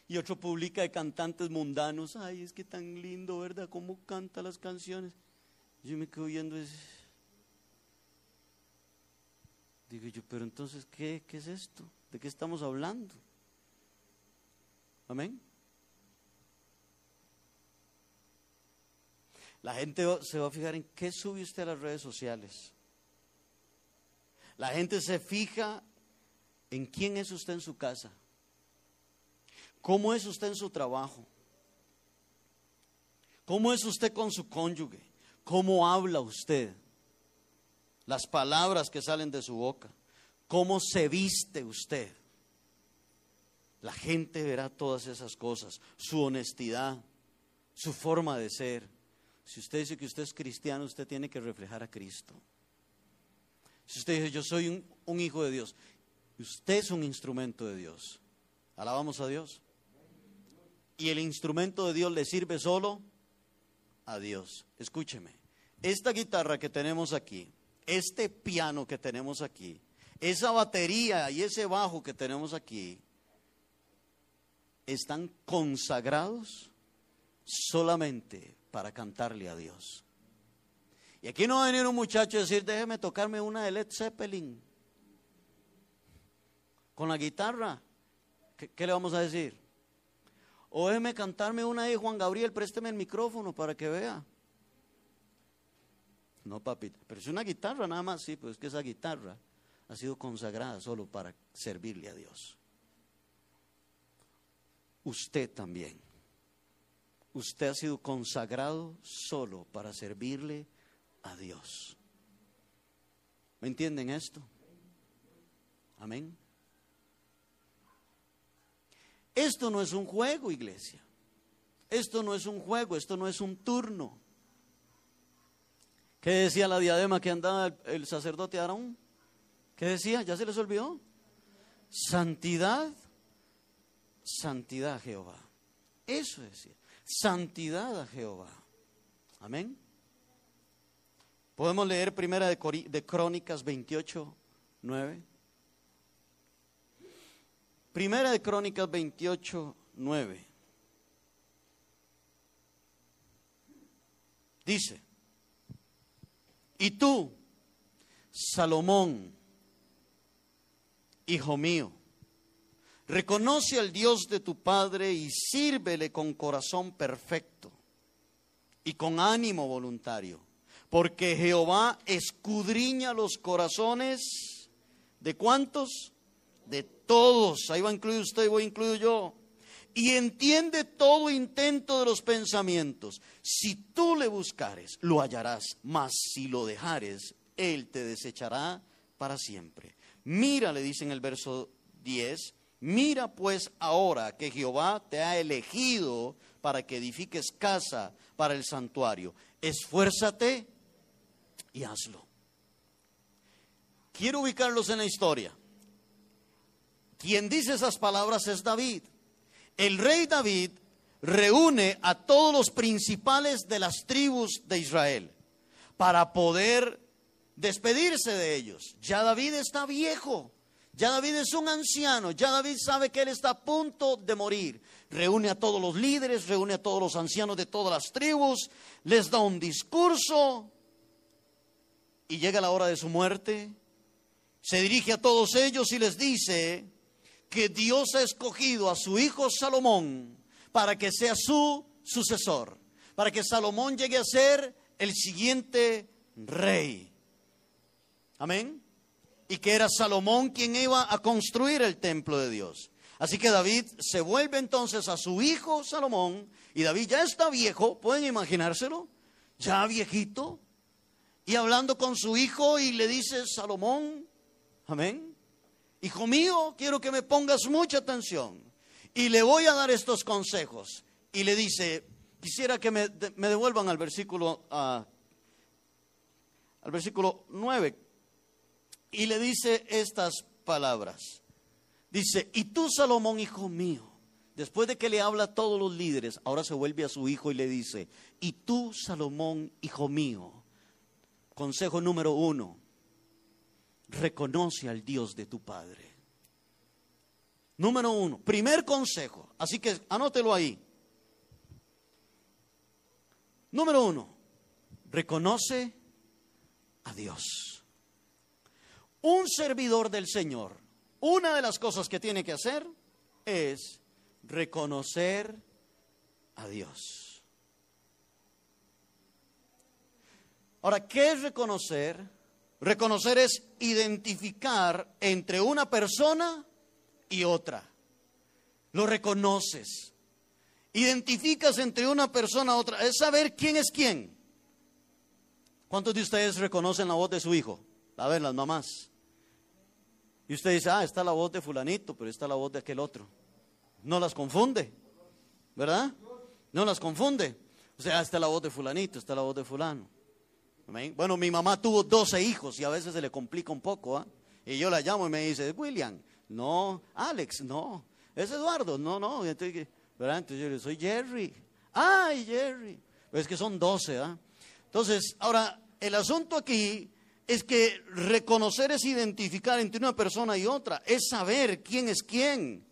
Y otro publica de cantantes mundanos. Ay, es que tan lindo, ¿verdad? Cómo canta las canciones. Yo me quedo oyendo ese. Digo yo, pero entonces, ¿qué, ¿qué es esto? ¿De qué estamos hablando? Amén. La gente se va a fijar en qué sube usted a las redes sociales. La gente se fija en quién es usted en su casa. ¿Cómo es usted en su trabajo? ¿Cómo es usted con su cónyuge? ¿Cómo habla usted? Las palabras que salen de su boca. ¿Cómo se viste usted? La gente verá todas esas cosas, su honestidad, su forma de ser. Si usted dice que usted es cristiano, usted tiene que reflejar a Cristo. Si usted dice, yo soy un, hijo de Dios, usted es un instrumento de Dios. Alabamos a Dios. Y el instrumento de Dios le sirve solo a Dios. Escúcheme, esta guitarra que tenemos aquí, este piano que tenemos aquí, esa batería y ese bajo que tenemos aquí, están consagrados solamente para cantarle a Dios. Y aquí no va a venir un muchacho a decir, déjeme tocarme una de Led Zeppelin con la guitarra. ¿Qué, le vamos a decir? O déjeme cantarme una de Juan Gabriel, présteme el micrófono para que vea. No, papita, pero es una guitarra nada más, sí, pues es que esa guitarra ha sido consagrada solo para servirle a Dios usted también. Usted ha sido consagrado solo para servirle a Dios. ¿Me entienden esto? Amén. Esto no es un juego, iglesia. Esto no es un juego, esto no es un turno. ¿Qué decía la diadema que andaba el, sacerdote Aarón? ¿Qué decía? ¿Ya se les olvidó? Santidad santidad a Jehová. Eso es decir, santidad a Jehová. Amén. Podemos leer primera de, de Crónicas 28, 9. Primera de Crónicas 28, 9. Dice, y tú Salomón, hijo mío, reconoce al Dios de tu Padre y sírvele con corazón perfecto y con ánimo voluntario, porque Jehová escudriña los corazones de cuántos? De todos. Ahí va incluido usted voy incluido yo. Y entiende todo intento de los pensamientos. Si tú le buscares, lo hallarás, mas si lo dejares, él te desechará para siempre. Mira, le dice en el verso 10, mira pues ahora que Jehová te ha elegido para que edifiques casa para el santuario. Esfuérzate y hazlo. Quiero ubicarlos en la historia. Quien dice esas palabras es David. El rey David reúne a todos los principales de las tribus de Israel para poder despedirse de ellos. Ya David está viejo, ya David es un anciano, ya David sabe que él está a punto de morir. Reúne a todos los líderes, reúne a todos los ancianos de todas las tribus, les da un discurso y llega la hora de su muerte. Se dirige a todos ellos y les dice que Dios ha escogido a su hijo Salomón para que sea su sucesor, para que Salomón llegue a ser el siguiente rey. Amén. Y que era Salomón quien iba a construir el templo de Dios. Así que David se vuelve entonces a su hijo Salomón, y David ya está viejo, pueden imaginárselo, ya viejito, y hablando con su hijo y le dice, Salomón, amén, hijo mío, quiero que me pongas mucha atención, y le voy a dar estos consejos. Y le dice, quisiera que me, devuelvan al versículo, al versículo 9, y le dice estas palabras. Dice, y tú Salomón, hijo mío, después de que le habla a todos los líderes, ahora se vuelve a su hijo y le dice, y tú Salomón, hijo mío, consejo número uno, reconoce al Dios de tu Padre. Número uno, primer consejo, así que anótelo ahí. Número uno, reconoce a Dios. Un servidor del Señor, una de las cosas que tiene que hacer es reconocer a Dios. Ahora, ¿qué es reconocer? Reconocer es identificar entre una persona y otra. Lo reconoces. Identificas entre una persona y otra. Es saber quién es quién. ¿Cuántos de ustedes reconocen la voz de su hijo? A ver, las mamás. Y usted dice, ah, está la voz de fulanito, pero está la voz de aquel otro. No las confunde, ¿verdad? No las confunde. O sea, está la voz de fulanito, está la voz de fulano. Bueno, mi mamá tuvo 12 hijos y a veces se le complica un poco, ¿ah? Y yo la llamo y me dice, William, no, Alex, no, es Eduardo, no, no. Entonces, yo le soy Jerry. Ay, Jerry. Pues es que son 12, ¿ah? Entonces, ahora, el asunto aquí es que reconocer es identificar entre una persona y otra, es saber quién es quién.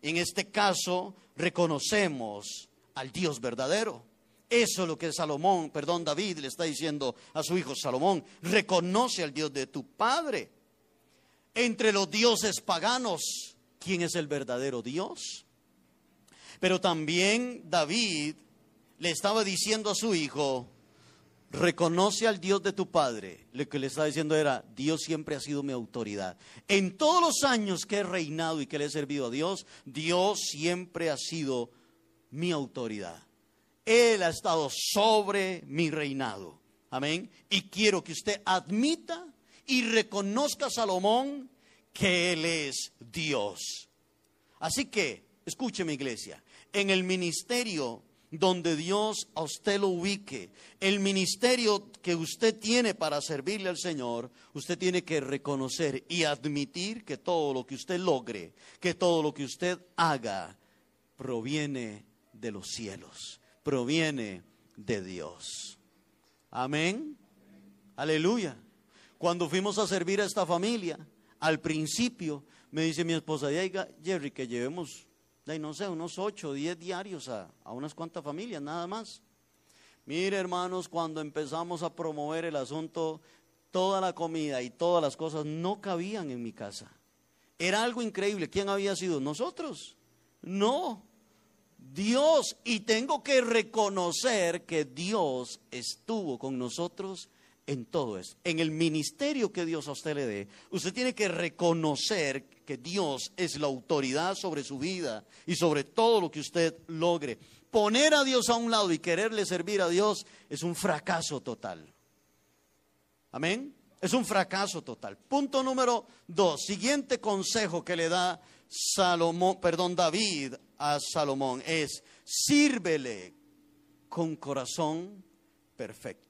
En este caso, reconocemos al Dios verdadero. Eso es lo que Salomón, perdón, David le está diciendo a su hijo Salomón, reconoce al Dios de tu padre. Entre los dioses paganos, ¿quién es el verdadero Dios? Pero también David le estaba diciendo a su hijo, reconoce al Dios de tu padre, lo que le está diciendo era, Dios siempre ha sido mi autoridad. En todos los años que he reinado y que le he servido a Dios, Dios siempre ha sido mi autoridad. Él ha estado sobre mi reinado. Amén. Y quiero que usted admita y reconozca a Salomón que Él es Dios. Así que, escúcheme iglesia, en el ministerio donde Dios a usted lo ubique, el ministerio que usted tiene para servirle al Señor, usted tiene que reconocer y admitir que todo lo que usted logre, que todo lo que usted haga, proviene de los cielos, proviene de Dios. Amén. Aleluya. Cuando fuimos a servir a esta familia, al principio me dice mi esposa, Jerry, que llevemos no sé, unos 8 o 10 diarios a, a unas cuantas familias, nada más. Mire, hermanos, cuando empezamos a promover el asunto, toda la comida y todas las cosas no cabían en mi casa. Era algo increíble. ¿Quién había sido? Nosotros. No, Dios. Y tengo que reconocer que Dios estuvo con nosotros en todo esto. En el ministerio que Dios a usted le dé, usted tiene que reconocer que Dios es la autoridad sobre su vida y sobre todo lo que usted logre. Poner a Dios a un lado y quererle servir a Dios es un fracaso total. Amén. Es un fracaso total. Punto número dos. Siguiente consejo que le da Salomón, perdón, David a Salomón es sírvele con corazón perfecto.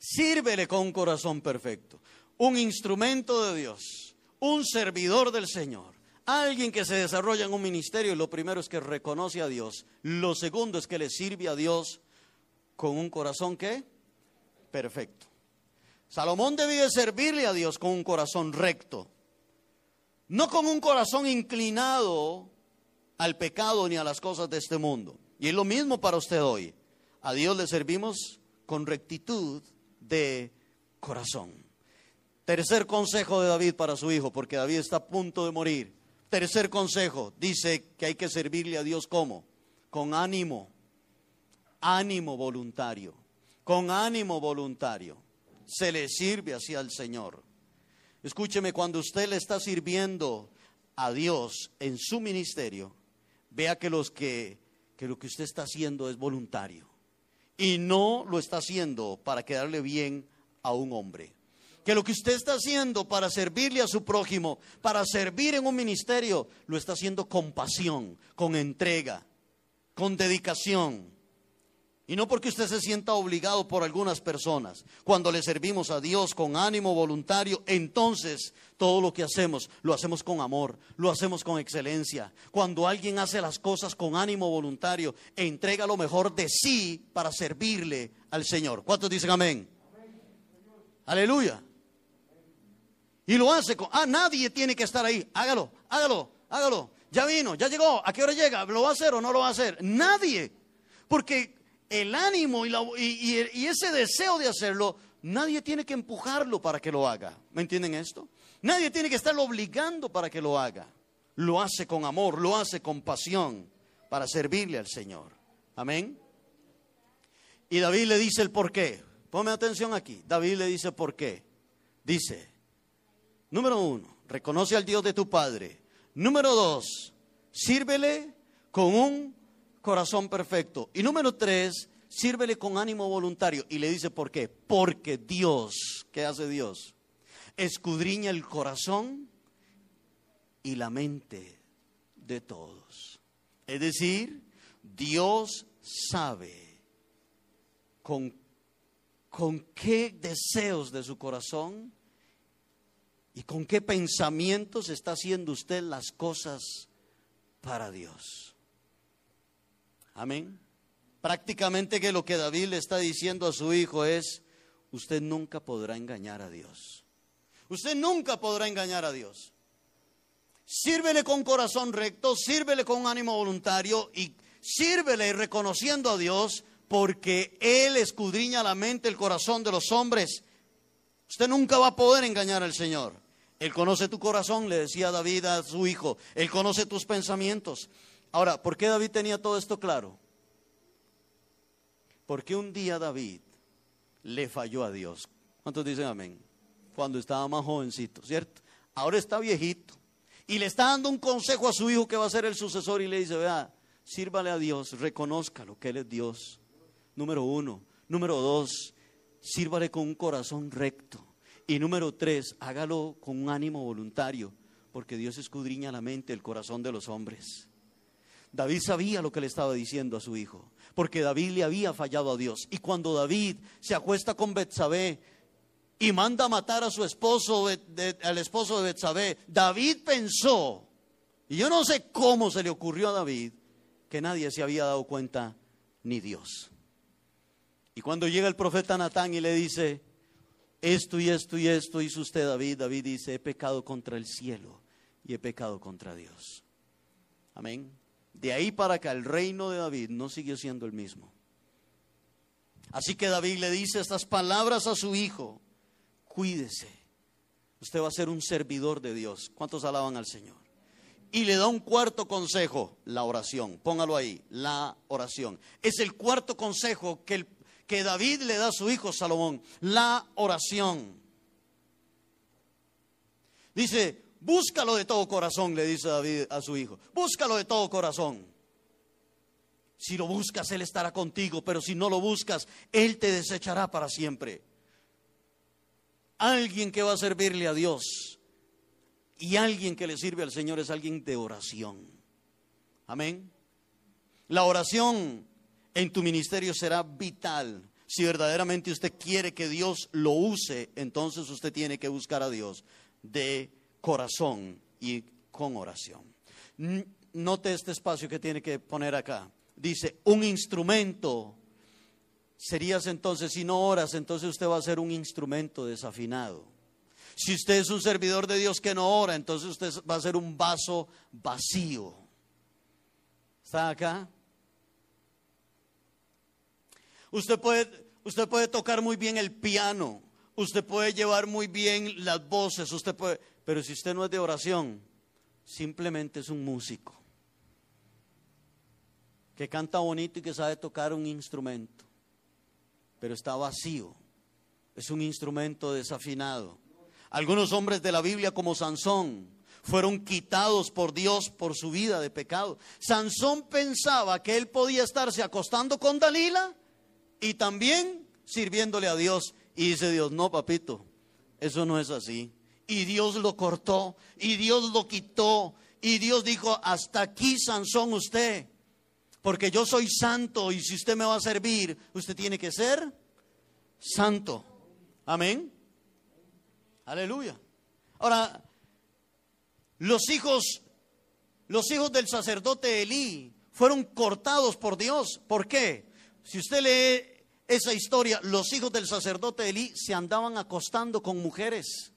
Sírvele con corazón perfecto. Un instrumento de Dios, un servidor del Señor, alguien que se desarrolla en un ministerio, lo primero es que reconoce a Dios. Lo segundo es que le sirve a Dios con un corazón que perfecto. Salomón debía servirle a Dios con un corazón recto, no con un corazón inclinado al pecado ni a las cosas de este mundo. Y es lo mismo para usted hoy. A Dios le servimos con rectitud de corazón. Tercer consejo de David para su hijo, porque David está a punto de morir. Tercer consejo, dice que hay que servirle a Dios como? Con ánimo, ánimo voluntario, con ánimo voluntario se le sirve así al Señor. Escúcheme, cuando usted le está sirviendo a Dios en su ministerio, vea que, que lo que usted está haciendo es voluntario y no lo está haciendo para quedarle bien a un hombre. Que lo que usted está haciendo para servirle a su prójimo, para servir en un ministerio, lo está haciendo con pasión, con entrega, con dedicación. Y no porque usted se sienta obligado por algunas personas. Cuando le servimos a Dios con ánimo voluntario, entonces todo lo que hacemos lo hacemos con amor, lo hacemos con excelencia. Cuando alguien hace las cosas con ánimo voluntario, entrega lo mejor de sí para servirle al Señor. ¿Cuántos dicen amén? Aleluya. Y lo hace con... Ah, nadie tiene que estar ahí. Hágalo, hágalo, hágalo. Ya vino, ya llegó. ¿A qué hora llega? ¿Lo va a hacer o no lo va a hacer? Nadie. Porque el ánimo y, ese deseo de hacerlo, nadie tiene que empujarlo para que lo haga. ¿Me entienden esto? Nadie tiene que estarlo obligando para que lo haga. Lo hace con amor, lo hace con pasión para servirle al Señor. Amén. Y David le dice el por qué. Ponme atención aquí. David le dice por qué. Dice, número uno, reconoce al Dios de tu Padre. Número dos, sírvele con un corazón perfecto. Y número tres, sírvele con ánimo voluntario. Y le dice, ¿por qué? Porque Dios, ¿qué hace Dios? Escudriña el corazón y la mente de todos. Es decir, Dios sabe con, con qué deseos de su corazón y con qué pensamientos está haciendo usted las cosas para Dios. Amén. Prácticamente que lo que David le está diciendo a su hijo es, usted nunca podrá engañar a Dios. Usted nunca podrá engañar a Dios. Sírvele con corazón recto, sírvele con ánimo voluntario y sírvele reconociendo a Dios porque Él escudriña la mente, el corazón de los hombres. Usted nunca va a poder engañar al Señor. Él conoce tu corazón, le decía David a su hijo. Él conoce tus pensamientos. Ahora, ¿por qué David tenía todo esto claro? Porque un día David le falló a Dios. ¿Cuántos dicen amén? Cuando estaba más jovencito, ¿cierto? Ahora está viejito. Y le está dando un consejo a su hijo que va a ser el sucesor y le dice, vea, sírvale a Dios, reconózcalo que Él es Dios. Número uno. Número dos, sírvale con un corazón recto. Y número tres, hágalo con un ánimo voluntario, porque Dios escudriña la mente, el corazón de los hombres. David sabía lo que le estaba diciendo a su hijo, porque David le había fallado a Dios. Y cuando David se acuesta con Betsabé y manda a matar a su esposo, al esposo de Betsabé, David pensó, y yo no sé cómo se le ocurrió a David, que nadie se había dado cuenta, ni Dios. Y cuando llega el profeta Natán y le dice, esto y esto y esto hizo usted David, David dice, he pecado contra el cielo y he pecado contra Dios. Amén. De ahí para acá el reino de David no siguió siendo el mismo. Así que David le dice estas palabras a su hijo cuídese. Usted va a ser un servidor de Dios. ¿Cuántos alaban al Señor? Y le da un cuarto consejo, la oración. Póngalo ahí, la oración. Es el cuarto consejo que, que David le da a su hijo Salomón, la oración. Dice, búscalo de todo corazón, le dice David a su hijo. Búscalo de todo corazón. Si lo buscas, Él estará contigo, pero si no lo buscas, Él te desechará para siempre. Alguien que va a servirle a Dios y alguien que le sirve al Señor es alguien de oración. Amén. La oración en tu ministerio será vital. Si verdaderamente usted quiere que Dios lo use, entonces usted tiene que buscar a Dios de corazón y con oración. Note este espacio que tiene que poner acá dice, un instrumento. Serías entonces, si no oras, entonces usted va a ser un instrumento desafinado. Si usted es un servidor de Dios que no ora, entonces usted va a ser un vaso vacío. ¿Está acá? Usted puede, usted puede tocar muy bien el piano, usted puede llevar muy bien las voces, usted puede, pero si usted no es de oración, simplemente es un músico que canta bonito y que sabe tocar un instrumento, pero está vacío. Es un instrumento desafinado. Algunos hombres de la Biblia como Sansón fueron quitados por Dios por su vida de pecado. Sansón pensaba que él podía estarse acostando con Dalila y también sirviéndole a Dios. Y dice Dios, no, papito, eso no es así. Y Dios lo cortó, y Dios lo quitó, y Dios dijo, hasta aquí, Sansón, usted porque yo soy santo y si usted me va a servir, usted tiene que ser santo. Amén. Aleluya. Ahora, los hijos, los hijos del sacerdote Elí fueron cortados por Dios. ¿Por qué? Si usted lee esa historia, los hijos del sacerdote Elí se andaban acostando con mujeres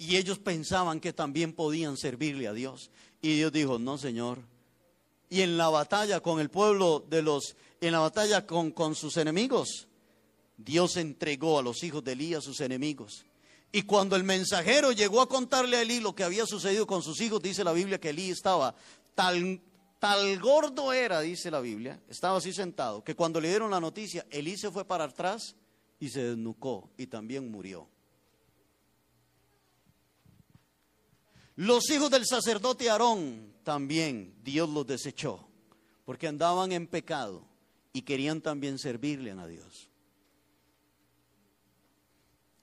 y ellos pensaban que también podían servirle a Dios. Y Dios dijo, no, Señor, y en la batalla con el pueblo de los, en la batalla con, con sus enemigos, Dios entregó a los hijos de Elí a sus enemigos. Y cuando el mensajero llegó a contarle a Elí lo que había sucedido con sus hijos, dice la Biblia que Elí estaba tal, tal gordo era, dice la Biblia, estaba así sentado, que cuando le dieron la noticia, Elí se fue para atrás y se desnucó y también murió. Los hijos del sacerdote Aarón también Dios los desechó, porque andaban en pecado y querían también servirle a Dios.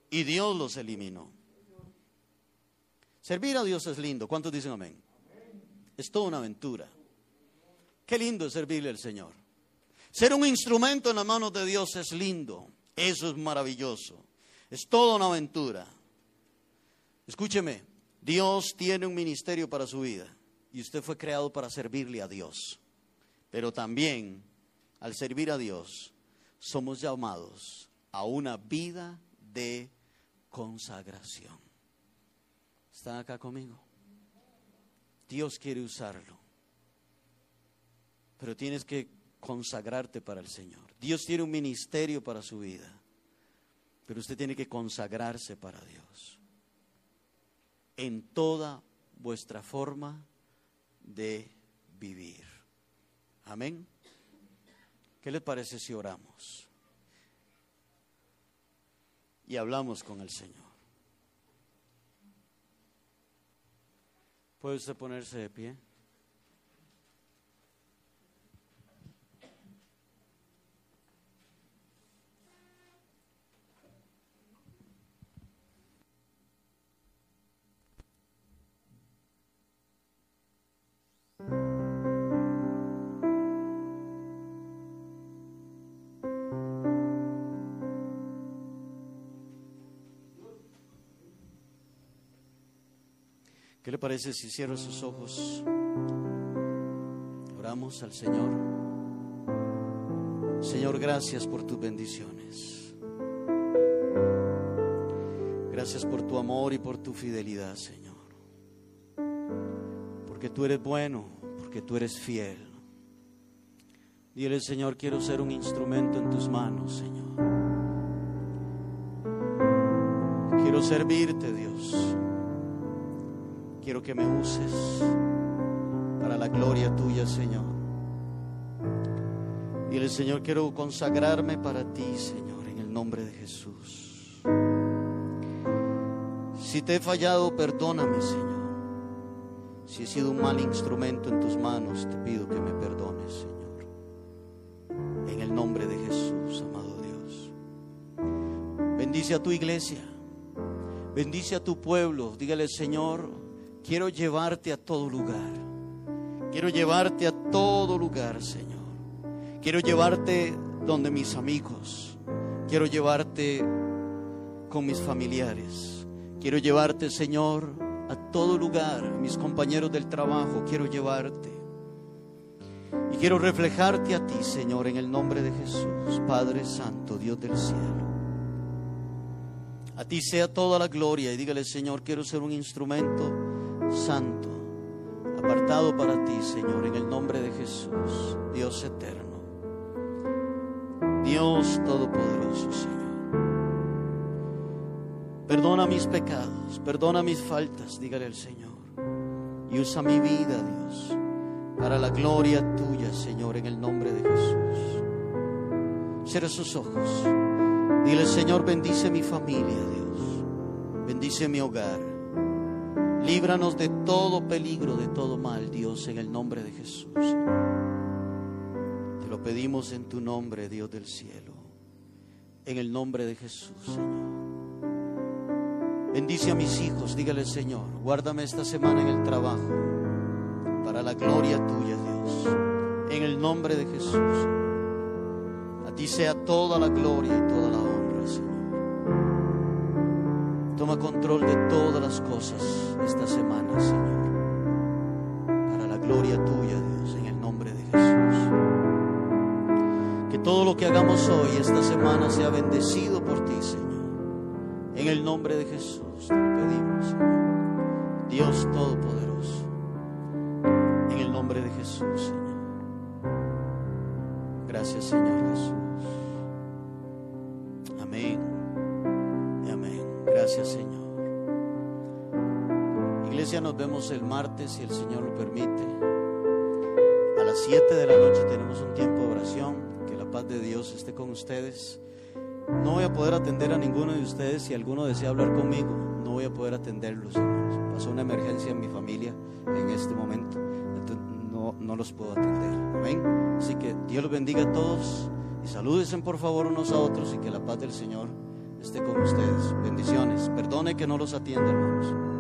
Y Dios los eliminó. Servir a Dios es lindo. ¿Cuántos dicen amén? Es toda una aventura. Qué lindo es servirle al Señor. Ser un instrumento en las manos de Dios es lindo. Eso es maravilloso. Es toda una aventura. Escúcheme, Dios tiene un ministerio para su vida y usted fue creado para servirle a Dios. Pero también, al servir a Dios, somos llamados a una vida de consagración. ¿Están acá conmigo? Dios quiere usarlo. Pero tienes que consagrarte para el Señor. Dios tiene un ministerio para su vida. Pero usted tiene que consagrarse para Dios. En toda vuestra forma de vivir. Amén. ¿Qué les parece si oramos? Y hablamos con el Señor. ¿Puede usted ponerse de pie? ¿Qué le parece si cierra sus ojos? Oramos al Señor. Señor, gracias por tus bendiciones. Gracias por tu amor y por tu fidelidad, Señor. Porque tú eres bueno, porque tú eres fiel. Dile, Señor, quiero ser un instrumento en tus manos, Señor. Quiero servirte, Dios. Quiero que me uses para la gloria tuya, Señor. El Señor, quiero consagrarme para ti, Señor, en el nombre de Jesús. Si te he fallado, perdóname, Señor. Si he sido un mal instrumento en tus manos, te pido que me perdones, Señor. En el nombre de Jesús, amado Dios. Bendice a tu iglesia. Bendice a tu pueblo. Dígale, Señor, quiero llevarte a todo lugar. Quiero llevarte a todo lugar, Señor. Quiero llevarte donde mis amigos. Quiero llevarte con mis familiares. Quiero llevarte, Señor, a todo lugar. Mis compañeros del trabajo, quiero llevarte. Y quiero reflejarte a ti, Señor, en el nombre de Jesús, Padre Santo, Dios del cielo. A ti sea toda la gloria y dígale, Señor, quiero ser un instrumento santo, apartado para ti, Señor, en el nombre de Jesús, Dios eterno. Dios Todopoderoso, Señor. Perdona mis pecados, perdona mis faltas, dígale al Señor. Y usa mi vida, Dios, para la gloria tuya, Señor, en el nombre de Jesús. Cierra sus ojos. Dile, Señor, bendice mi familia, Dios. Bendice mi hogar. Líbranos de todo peligro, de todo mal, Dios, en el nombre de Jesús. Te lo pedimos en tu nombre, Dios del cielo. En el nombre de Jesús, Señor. Bendice a mis hijos, dígale Señor, guárdame esta semana en el trabajo, para la gloria tuya, Dios, en el nombre de Jesús. A ti sea toda la gloria y toda la honra. Control de todas las cosas esta semana, Señor, para la gloria tuya, Dios, en el nombre de Jesús. Que todo lo que hagamos hoy, esta semana, sea bendecido por ti, Señor. En el nombre de Jesús te lo pedimos, Señor. Dios Todopoderoso. Iglesia, nos vemos el martes, si el Señor lo permite. A las 7 de la noche tenemos un tiempo de oración. Que la paz de Dios esté con ustedes. No voy a poder atender a ninguno de ustedes. Si alguno desea hablar conmigo, no voy a poder atenderlos. hermanos. Pasó una emergencia en mi familia en este momento. No, no los puedo atender. Amén. Así que Dios los bendiga a todos. Y salúdense por favor unos a otros y que la paz del Señor esté con ustedes. Bendiciones. Perdone que no los atienda, hermanos.